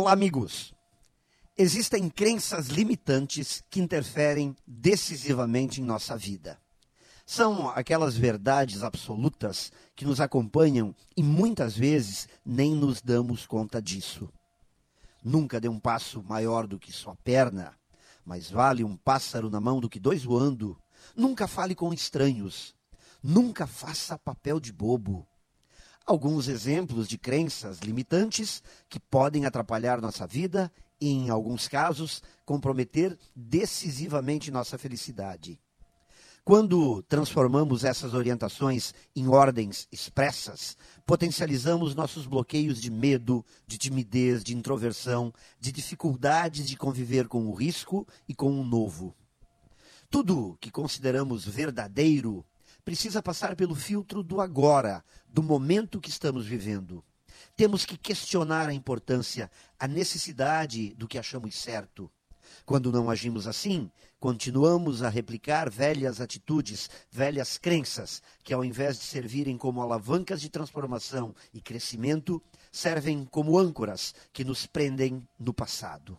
Olá, amigos. Existem crenças limitantes que interferem decisivamente em nossa vida. São aquelas verdades absolutas que nos acompanham e muitas vezes nem nos damos conta disso. Nunca dê um passo maior do que sua perna, mais vale um pássaro na mão do que dois voando. Nunca fale com estranhos. Nunca faça papel de bobo alguns exemplos de crenças limitantes que podem atrapalhar nossa vida e, em alguns casos, comprometer decisivamente nossa felicidade. Quando transformamos essas orientações em ordens expressas, potencializamos nossos bloqueios de medo, de timidez, de introversão, de dificuldades de conviver com o risco e com o novo. Tudo que consideramos verdadeiro precisa passar pelo filtro do agora, do momento que estamos vivendo. Temos que questionar a importância, a necessidade do que achamos certo. Quando não agimos assim, continuamos a replicar velhas atitudes, velhas crenças, que ao invés de servirem como alavancas de transformação e crescimento, servem como âncoras que nos prendem no passado.